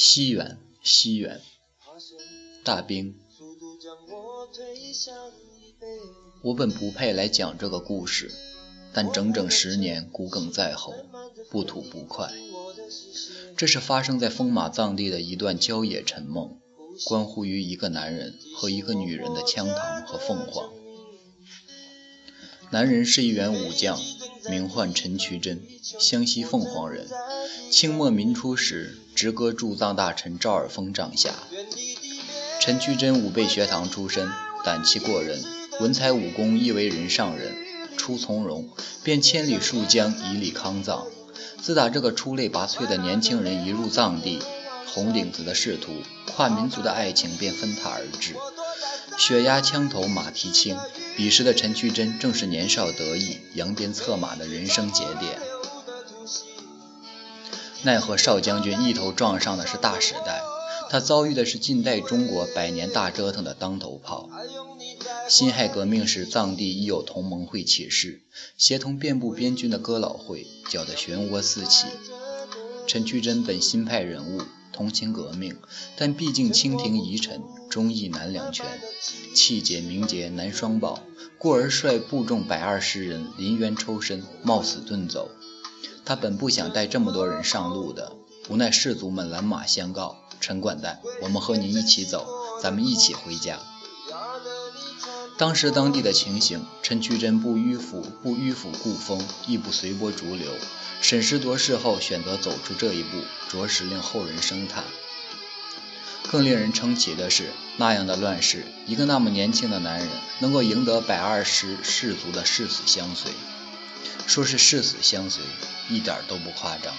西园，西园，大兵。我本不配来讲这个故事，但整整十年骨鲠在喉，不吐不快。这是发生在风马藏地的一段郊野沉梦，关乎于一个男人和一个女人的羌塘和凤凰。男人是一员武将，名唤陈渠珍，湘西凤凰人。清末民初时，直阁驻藏大臣赵尔丰帐下。陈渠珍武备学堂出身，胆气过人，文才武功亦为人上人。初从容，便千里戍疆，以礼康藏。自打这个出类拔萃的年轻人一入藏地，红顶子的仕途、跨民族的爱情便纷沓而至。血压枪头马蹄轻，彼时的陈渠珍正是年少得意、扬鞭策马的人生节点。奈何少将军一头撞上的是大时代，他遭遇的是近代中国百年大折腾的当头炮。辛亥革命时，藏地已有同盟会起事，协同遍布边军的哥老会，搅得漩涡四起。陈渠珍本新派人物，同情革命，但毕竟清廷遗臣，忠义难两全，气节名节难双保，故而率部众百二十人临渊抽身，冒死遁走。他本不想带这么多人上路的，无奈士卒们拦马相告：“陈管带，我们和您一起走，咱们一起回家。”当时当地的情形，陈渠珍不迂腐，不迂腐固风，亦不随波逐流，审时度势后选择走出这一步，着实令后人生叹。更令人称奇的是，那样的乱世，一个那么年轻的男人，能够赢得百二十士卒的誓死相随。说是誓死相随，一点都不夸张。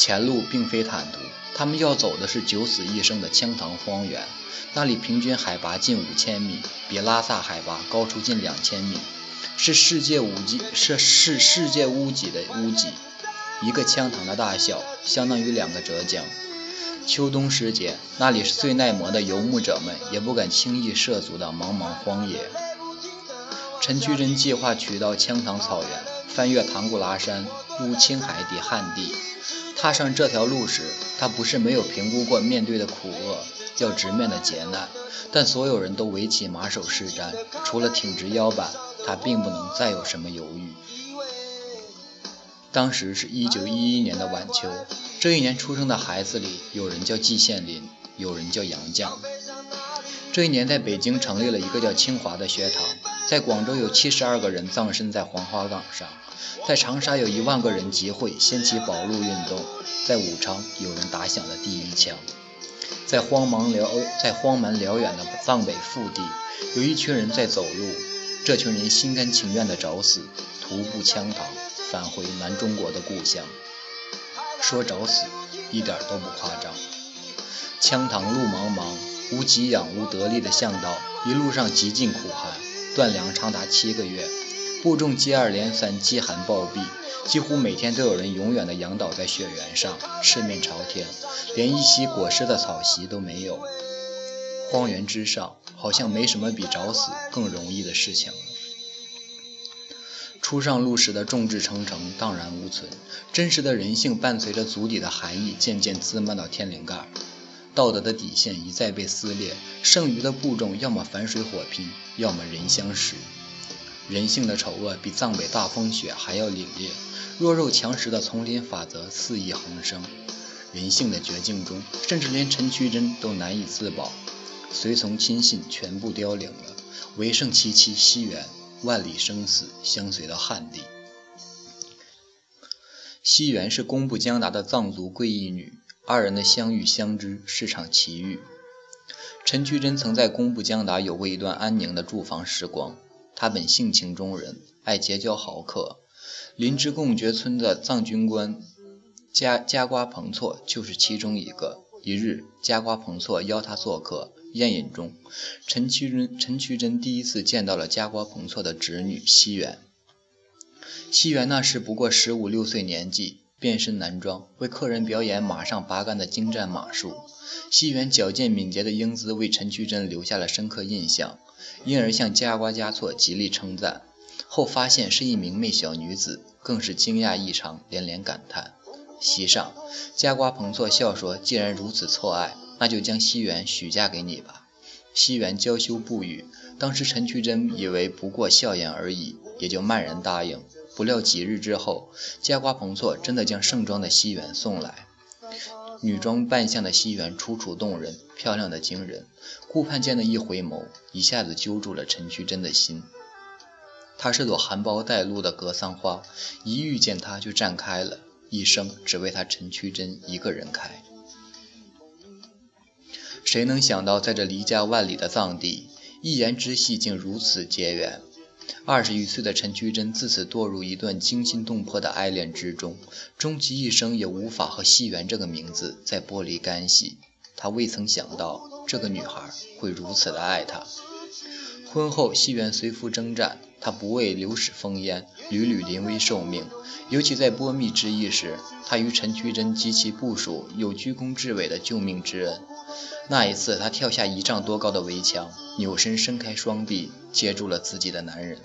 前路并非坦途，他们要走的是九死一生的羌塘荒原，那里平均海拔近五千米，比拉萨海拔高出近两千米，是世界屋脊，是是世界屋脊的屋脊。一个羌塘的大小，相当于两个浙江。秋冬时节，那里是最耐磨的游牧者们也不敢轻易涉足的茫茫荒野。陈渠珍计划取道羌塘草原，翻越唐古拉山，入青海抵汉地。踏上这条路时，他不是没有评估过面对的苦厄，要直面的劫难，但所有人都围起马首是瞻，除了挺直腰板，他并不能再有什么犹豫。当时是一九一一年的晚秋，这一年出生的孩子里，有人叫季羡林，有人叫杨绛。这一年，在北京成立了一个叫清华的学堂。在广州有七十二个人葬身在黄花岗上，在长沙有一万个人集会掀起保路运动，在武昌有人打响了第一枪，在荒茫辽在荒蛮辽远的藏北腹地，有一群人在走路，这群人心甘情愿地找死，徒步羌塘返回南中国的故乡。说找死一点都不夸张，羌塘路茫茫，无给养无得力的向导，一路上极尽苦寒。断粮长达七个月，部众接二连三饥寒暴毙，几乎每天都有人永远的仰倒在雪原上，赤面朝天，连一袭裹尸的草席都没有。荒原之上，好像没什么比找死更容易的事情了。初上路时的众志成城荡然无存，真实的人性伴随着足底的寒意渐渐滋漫到天灵盖。道德的底线一再被撕裂，剩余的部众要么反水火拼，要么人相食。人性的丑恶比藏北大风雪还要凛冽，弱肉强食的丛林法则肆意横生。人性的绝境中，甚至连陈渠珍都难以自保，随从亲信全部凋零了，唯剩其妻西元，万里生死相随到汉地。西元是工部江达的藏族贵裔女。二人的相遇相知是场奇遇。陈渠珍曾在工部江达有过一段安宁的住房时光。他本性情中人，爱结交豪客。林芝贡觉村的藏军官加加瓜彭措就是其中一个。一日，加瓜彭措邀他做客，宴饮中，陈渠珍陈渠珍第一次见到了加瓜彭措的侄女西元。西元那时不过十五六岁年纪。变身男装，为客人表演马上拔杆的精湛马术。西元矫健敏捷的英姿为陈渠珍留下了深刻印象，因而向加瓜加措极力称赞。后发现是一名媚小女子，更是惊讶异常，连连感叹：席上，加瓜彭措笑说：“既然如此错爱，那就将西园许嫁给你吧。”西园娇羞不语。当时陈渠珍以为不过笑言而已，也就漫然答应。不料几日之后，加瓜彭措真的将盛装的西园送来。女装扮相的西园楚楚动人，漂亮的惊人。顾盼间的一回眸，一下子揪住了陈渠珍的心。她是朵含苞待露的格桑花，一遇见他就绽开了，一生只为他陈渠珍一个人开。谁能想到，在这离家万里的藏地，一言之隙竟如此结缘？二十余岁的陈渠珍自此堕入一段惊心动魄的爱恋之中，终其一生也无法和西园这个名字再剥离干系。他未曾想到，这个女孩会如此的爱他。婚后，西园随夫征战，他不畏流矢风烟，屡屡临危受命。尤其在波密之役时，他与陈渠珍及其部属有居功至伟的救命之恩。那一次，他跳下一丈多高的围墙，扭身伸开双臂，接住了自己的男人。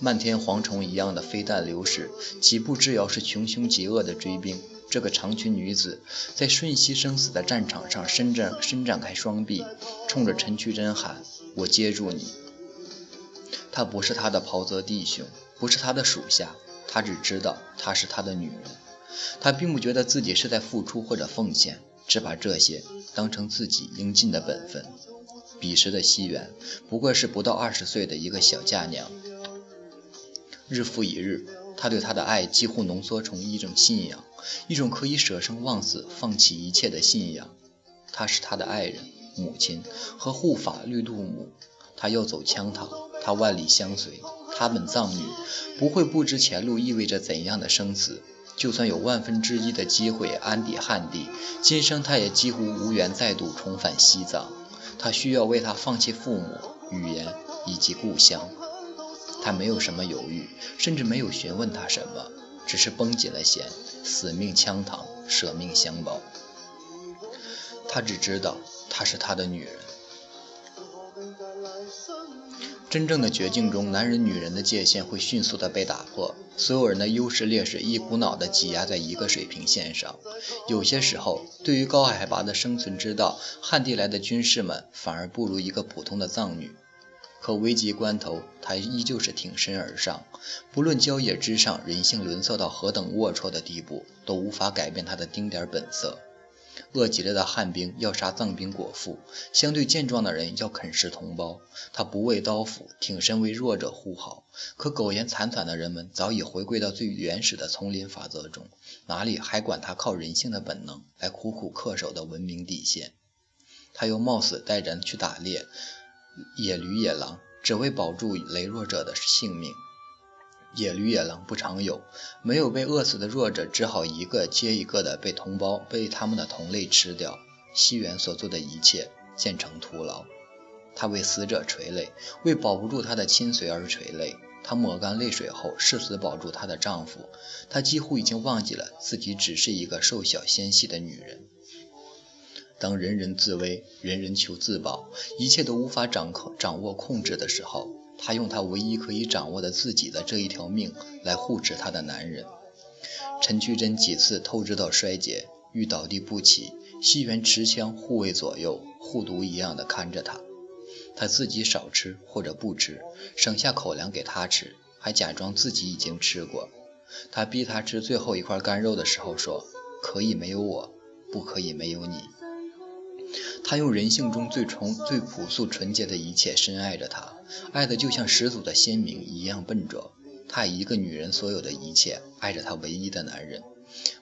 漫天蝗虫一样的飞弹流逝，几步之遥是穷凶极恶的追兵。这个长裙女子在瞬息生死的战场上伸展伸展开双臂，冲着陈渠珍喊：“我接住你！”他不是他的袍泽弟兄，不是他的属下，他只知道她是他的女人。他并不觉得自己是在付出或者奉献。只把这些当成自己应尽的本分。彼时的西园不过是不到二十岁的一个小嫁娘。日复一日，他对她的爱几乎浓缩成一种信仰，一种可以舍生忘死、放弃一切的信仰。她是他的爱人、母亲和护法绿度母。他要走羌塘，他万里相随。他本藏女，不会不知前路意味着怎样的生死。就算有万分之一的机会安抵汉地，今生他也几乎无缘再度重返西藏。他需要为他放弃父母、语言以及故乡。他没有什么犹豫，甚至没有询问他什么，只是绷紧了弦，死命枪膛，舍命相保。他只知道，她是他的女人。真正的绝境中，男人女人的界限会迅速的被打破，所有人的优势劣势一股脑的挤压在一个水平线上。有些时候，对于高海拔的生存之道，汉地来的军士们反而不如一个普通的藏女。可危急关头，她依旧是挺身而上，不论郊野之上人性沦丧到何等龌龊的地步，都无法改变她的丁点本色。饿极了的汉兵要杀藏兵果腹，相对健壮的人要啃食同胞。他不畏刀斧，挺身为弱者护好。可苟延残喘的人们早已回归到最原始的丛林法则中，哪里还管他靠人性的本能来苦苦恪守的文明底线？他又冒死带人去打猎，野驴野狼，只为保住羸弱者的性命。野驴野狼不常有，没有被饿死的弱者，只好一个接一个的被同胞、被他们的同类吃掉。西园所做的一切渐成徒劳，他为死者垂泪，为保不住他的亲随而垂泪。他抹干泪水后，誓死保住她的丈夫。她几乎已经忘记了自己只是一个瘦小纤细的女人。当人人自危，人人求自保，一切都无法掌控、掌握、控制的时候。她用她唯一可以掌握的自己的这一条命来护持她的男人。陈渠珍几次透支到衰竭，欲倒地不起，西元持枪护卫左右，护犊一样的看着她。他自己少吃或者不吃，省下口粮给他吃，还假装自己已经吃过。他逼他吃最后一块干肉的时候说：“可以没有我，不可以没有你。”他用人性中最纯、最朴素、纯洁的一切深爱着她，爱的就像始祖的先民一样笨拙。他一个女人所有的一切爱着她唯一的男人，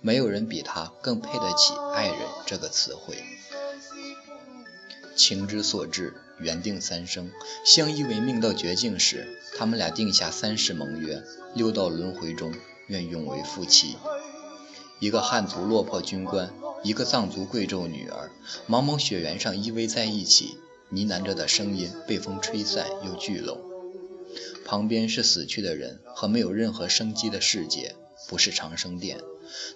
没有人比他更配得起“爱人”这个词汇。情之所至，缘定三生，相依为命到绝境时，他们俩定下三世盟约：六道轮回中，愿永为夫妻。一个汉族落魄军官。一个藏族贵胄女儿，茫茫雪原上依偎在一起，呢喃着的声音被风吹散又聚拢。旁边是死去的人和没有任何生机的世界，不是长生殿。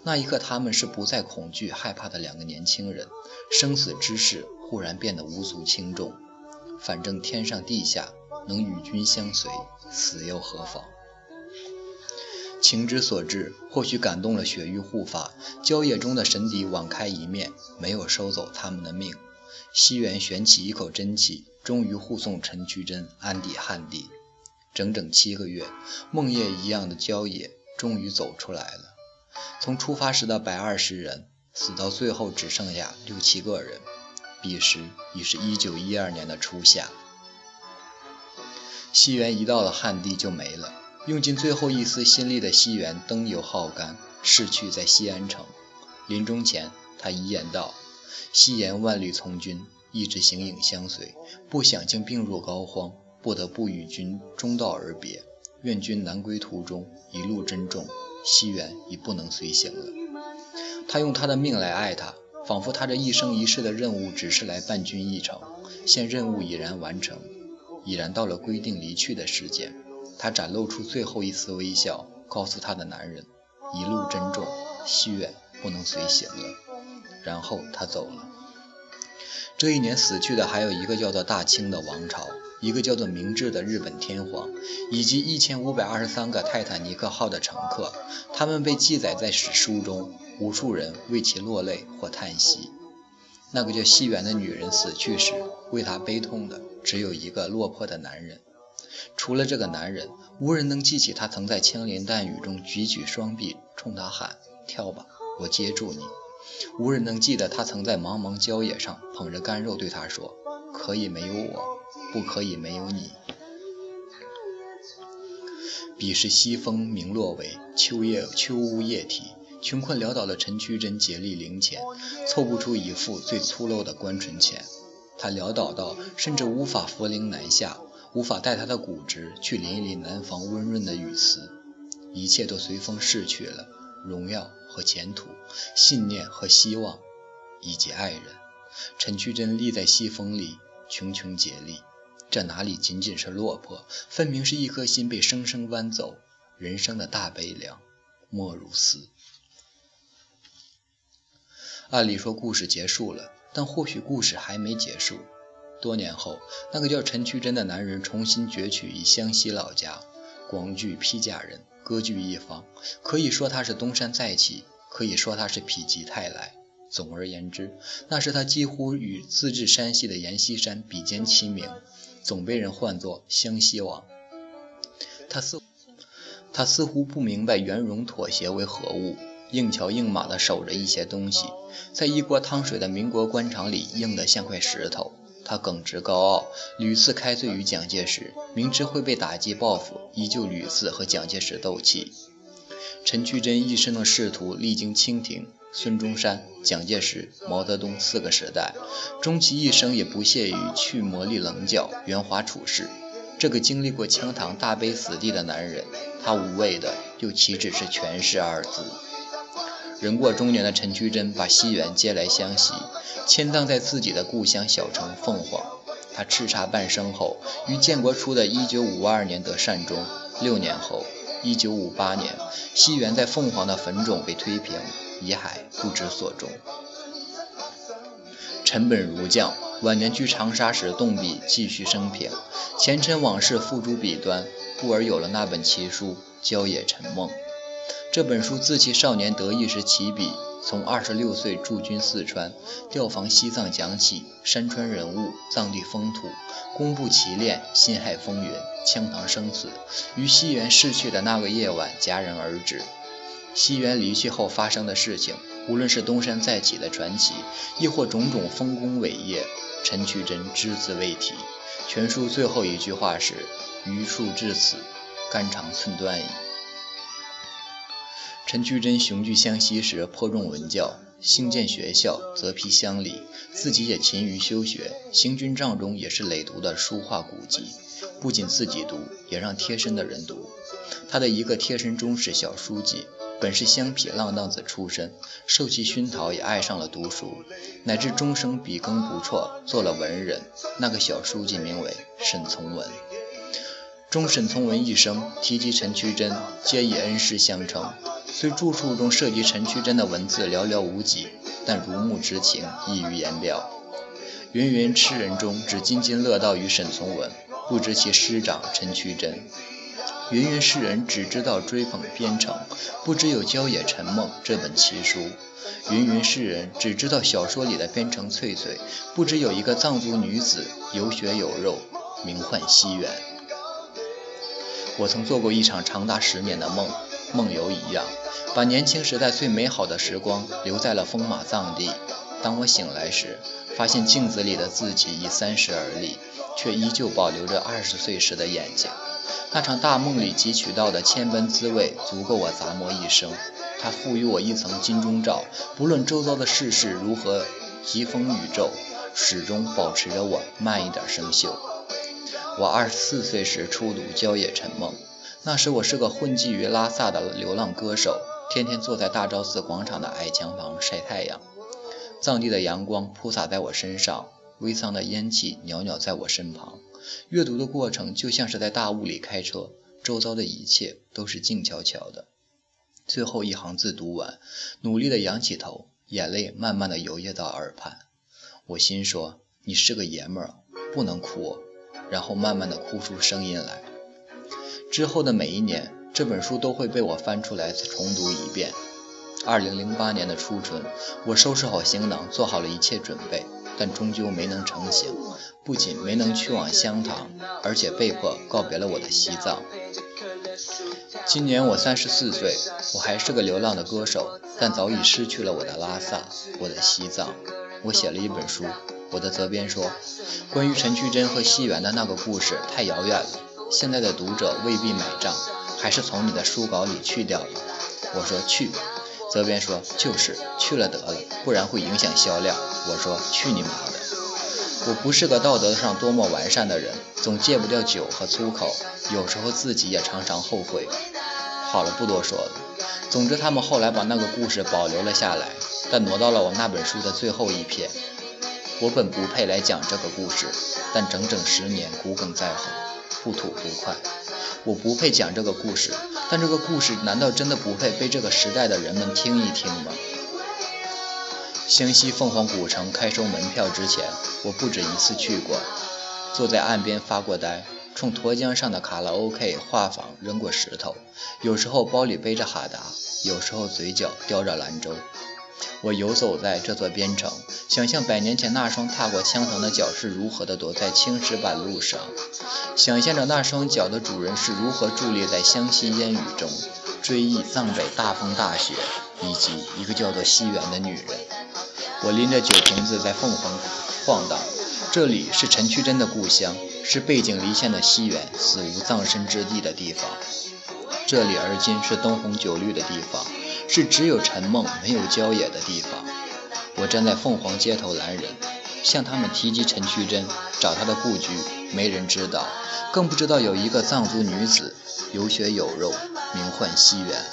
那一刻，他们是不再恐惧害怕的两个年轻人。生死之事忽然变得无足轻重，反正天上地下能与君相随，死又何妨？情之所至，或许感动了雪域护法，郊野中的神邸网开一面，没有收走他们的命。西元悬起一口真气，终于护送陈渠珍安抵汉地。整整七个月，梦魇一样的郊野终于走出来了。从出发时的百二十人，死到最后只剩下六七个人。彼时已是一九一二年的初夏。西元一到了汉地就没了，用尽最后一丝心力的西元灯油耗干，逝去在西安城。临终前，他遗言道。西言万里从军，一直形影相随。不想竟病入膏肓，不得不与君中道而别。愿君南归途中一路珍重。西元已不能随行了。他用他的命来爱他，仿佛他这一生一世的任务只是来伴君一程。现任务已然完成，已然到了规定离去的时间。他展露出最后一丝微笑，告诉他的男人：一路珍重，西远不能随行了。然后他走了。这一年死去的还有一个叫做大清的王朝，一个叫做明治的日本天皇，以及一千五百二十三个泰坦尼克号的乘客。他们被记载在史书中，无数人为其落泪或叹息。那个叫西园的女人死去时，为她悲痛的只有一个落魄的男人。除了这个男人，无人能记起他曾在枪林弹雨中举起双臂冲他喊：“跳吧，我接住你。”无人能记得他曾在茫茫郊野上捧着干肉对他说：“可以没有我，不可以没有你。”彼时西风明落尾，秋叶秋乌夜啼，穷困潦倒的陈渠珍竭力零钱，凑不出一副最粗陋的官存钱。他潦倒到甚至无法扶灵南下，无法带他的骨殖去淋一淋南方温润的雨丝，一切都随风逝去了，荣耀。和前途、信念和希望，以及爱人，陈渠珍立在西风里，茕茕孑立。这哪里仅仅是落魄，分明是一颗心被生生剜走。人生的大悲凉，莫如斯。按理说故事结束了，但或许故事还没结束。多年后，那个叫陈渠珍的男人重新攫取于湘西老家，广聚披甲人。割据一方，可以说他是东山再起，可以说他是否极泰来。总而言之，那是他几乎与自治山西的阎锡山比肩齐名，总被人唤作湘西王。他似他似乎不明白圆融妥协为何物，硬桥硬马地守着一些东西，在一锅汤水的民国官场里硬得像块石头。他耿直高傲，屡次开罪于蒋介石，明知会被打击报复，依旧屡次和蒋介石斗气。陈渠珍一生的仕途历经清廷、孙中山、蒋介石、毛泽东四个时代，终其一生也不屑于去磨砺棱角、圆滑处事。这个经历过枪膛大悲死地的男人，他无畏的又岂止是权势二字？人过中年的陈渠珍把西元接来湘西，迁葬在自己的故乡小城凤凰。他叱咤半生后，于建国初的一九五二年得善终。六年后，一九五八年，西元在凤凰的坟冢被推平，遗骸不知所终。陈本如将晚年居长沙时动笔继续生平，前尘往事付诸笔端，故而有了那本奇书《郊野沉梦》。这本书自其少年得意时起笔，从二十六岁驻军四川，调防西藏讲起，山川人物、藏地风土，公布奇恋、辛亥风云、羌塘生死，于西元逝去的那个夜晚戛然而止。西元离去后发生的事情，无论是东山再起的传奇，亦或种种丰功伟业，陈渠珍只字未提。全书最后一句话是：“余数至此，肝肠寸断矣。”陈渠珍雄踞湘西时，颇重文教，兴建学校，择批乡里，自己也勤于修学，行军帐中也是累读的书画古籍，不仅自己读，也让贴身的人读。他的一个贴身中士小书记，本是乡痞浪荡子出身，受其熏陶，也爱上了读书，乃至终生笔耕不辍，做了文人。那个小书记名为沈从文。中沈从文一生提及陈渠珍，皆以恩师相称。虽著述中涉及陈渠珍的文字寥寥无几，但如沐之情溢于言表。芸芸痴人中，只津津乐道于沈从文，不知其师长陈渠珍。芸芸世人只知道追捧边城，不知有《郊野沉梦》这本奇书；芸芸世人只知道小说里的边城翠翠，不知有一个藏族女子有血有肉，名唤西元。我曾做过一场长达十年的梦，梦游一样，把年轻时代最美好的时光留在了风马藏地。当我醒来时，发现镜子里的自己已三十而立，却依旧保留着二十岁时的眼睛。那场大梦里汲取到的千般滋味，足够我咂摸一生。它赋予我一层金钟罩，不论周遭的世事如何疾风雨骤，始终保持着我慢一点生锈。我二十四岁时初读《郊野沉梦》，那时我是个混迹于拉萨的流浪歌手，天天坐在大昭寺广场的矮墙旁晒太阳。藏地的阳光铺洒在我身上，微桑的烟气袅袅在我身旁。阅读的过程就像是在大雾里开车，周遭的一切都是静悄悄的。最后一行字读完，努力的仰起头，眼泪慢慢的游曳到耳畔。我心说：“你是个爷们儿，不能哭。”然后慢慢的哭出声音来。之后的每一年，这本书都会被我翻出来重读一遍。二零零八年的初春，我收拾好行囊，做好了一切准备，但终究没能成行。不仅没能去往香堂，而且被迫告别了我的西藏。今年我三十四岁，我还是个流浪的歌手，但早已失去了我的拉萨，我的西藏。我写了一本书，我的责编说，关于陈曲珍和西园的那个故事太遥远了，现在的读者未必买账，还是从你的书稿里去掉了。我说去。责编说：“就是去了得了，不然会影响销量。”我说：“去你妈的！我不是个道德上多么完善的人，总戒不掉酒和粗口，有时候自己也常常后悔。”好了，不多说了。总之，他们后来把那个故事保留了下来，但挪到了我那本书的最后一篇。我本不配来讲这个故事，但整整十年骨鲠在喉，不吐不快。我不配讲这个故事，但这个故事难道真的不配被这个时代的人们听一听吗？湘西凤凰古城开收门票之前，我不止一次去过，坐在岸边发过呆，冲沱江上的卡拉 OK 画舫扔过石头，有时候包里背着哈达，有时候嘴角叼着兰州。我游走在这座边城，想象百年前那双踏过羌塘的脚是如何的躲在青石板路上，想象着那双脚的主人是如何伫立在湘西烟雨中，追忆藏北大风大雪，以及一个叫做西元的女人。我拎着酒瓶子在凤凰晃荡，这里是陈曲珍的故乡，是背井离乡的西元死无葬身之地的地方，这里而今是灯红酒绿的地方。是只有陈梦没有郊野的地方。我站在凤凰街头拦人，向他们提及陈曲珍，找她的故居，没人知道，更不知道有一个藏族女子有血有肉，名唤西元。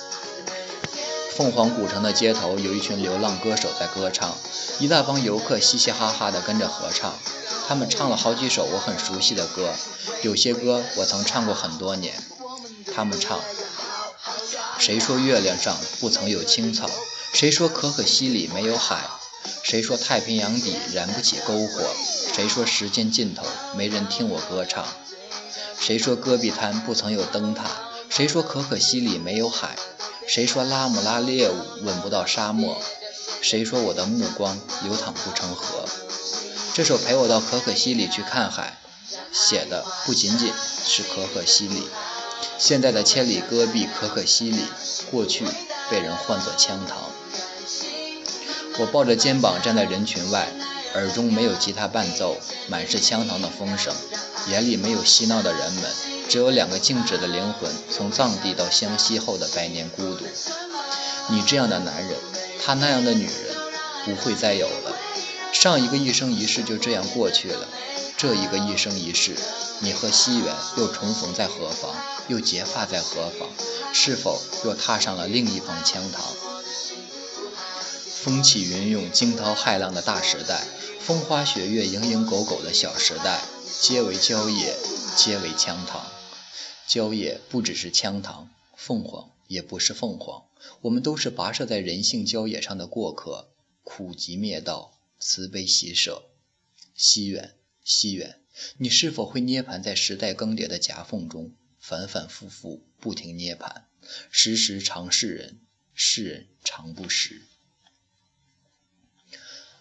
凤凰古城的街头有一群流浪歌手在歌唱，一大帮游客嘻嘻哈哈地跟着合唱。他们唱了好几首我很熟悉的歌，有些歌我曾唱过很多年。他们唱。谁说月亮上不曾有青草？谁说可可西里没有海？谁说太平洋底燃不起篝火？谁说时间尽头没人听我歌唱？谁说戈壁滩不曾有灯塔？谁说可可西里没有海？谁说拉姆拉猎物吻不到沙漠？谁说我的目光流淌不成河？这首《陪我到可可西里去看海》写的不仅仅是可可西里。现在的千里戈壁可可西里，过去被人唤作羌塘。我抱着肩膀站在人群外，耳中没有吉他伴奏，满是羌塘的风声，眼里没有嬉闹的人们，只有两个静止的灵魂从藏地到湘西后的百年孤独。你这样的男人，他那样的女人，不会再有了。上一个一生一世就这样过去了，这一个一生一世，你和西元又重逢在何方？又结发在何方？是否又踏上了另一方羌塘？风起云涌、惊涛骇浪的大时代，风花雪月、蝇营狗苟的小时代，皆为郊野，皆为羌塘。郊野不只是羌塘，凤凰也不是凤凰，我们都是跋涉在人性郊野上的过客。苦集灭道，慈悲喜舍。西远，西远，你是否会涅槃在时代更迭的夹缝中？反反复复，不停涅槃，时时常是人，是人常不识。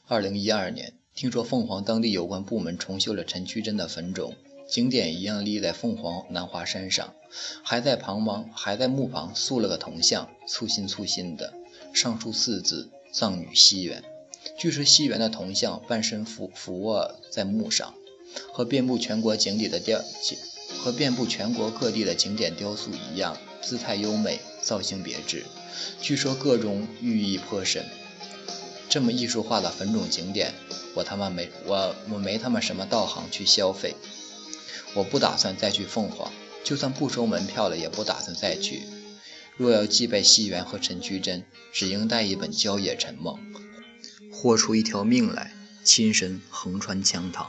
二零一二年，听说凤凰当地有关部门重修了陈渠珍的坟冢，景点一样立在凤凰南华山上，还在旁旁还在墓旁塑了个铜像，粗心粗心的，上书四字“葬女西园”。据说西园的铜像半身俯俯卧在墓上，和遍布全国景点的雕和遍布全国各地的景点雕塑一样，姿态优美，造型别致。据说各种寓意颇深。这么艺术化的坟冢景点，我他妈没我我没他妈什么道行去消费。我不打算再去凤凰，就算不收门票了，也不打算再去。若要祭拜西园和陈渠珍，只应带一本《郊野沉梦》。豁出一条命来，亲身横穿枪膛。